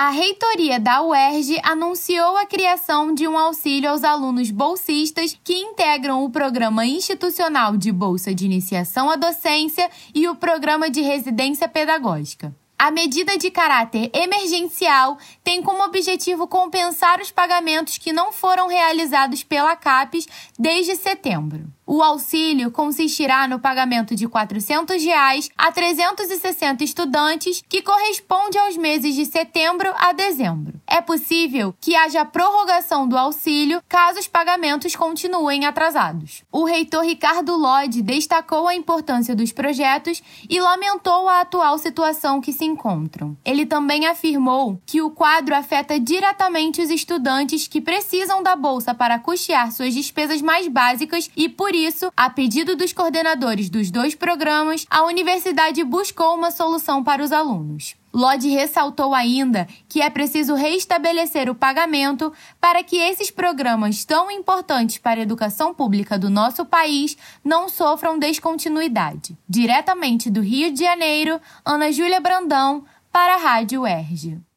a reitoria da UERJ anunciou a criação de um auxílio aos alunos bolsistas que integram o Programa Institucional de Bolsa de Iniciação à Docência e o Programa de Residência Pedagógica. A medida de caráter emergencial tem como objetivo compensar os pagamentos que não foram realizados pela CAPES desde setembro. O auxílio consistirá no pagamento de 400 reais a 360 estudantes, que corresponde aos meses de setembro a dezembro. É possível que haja prorrogação do auxílio caso os pagamentos continuem atrasados. O reitor Ricardo Lodi destacou a importância dos projetos e lamentou a atual situação que se encontram. Ele também afirmou que o quadro afeta diretamente os estudantes que precisam da bolsa para custear suas despesas mais básicas e, por isso, a pedido dos coordenadores dos dois programas, a universidade buscou uma solução para os alunos. Lodge ressaltou ainda que é preciso restabelecer o pagamento para que esses programas tão importantes para a educação pública do nosso país não sofram descontinuidade. Diretamente do Rio de Janeiro, Ana Júlia Brandão, para a Rádio UERJ.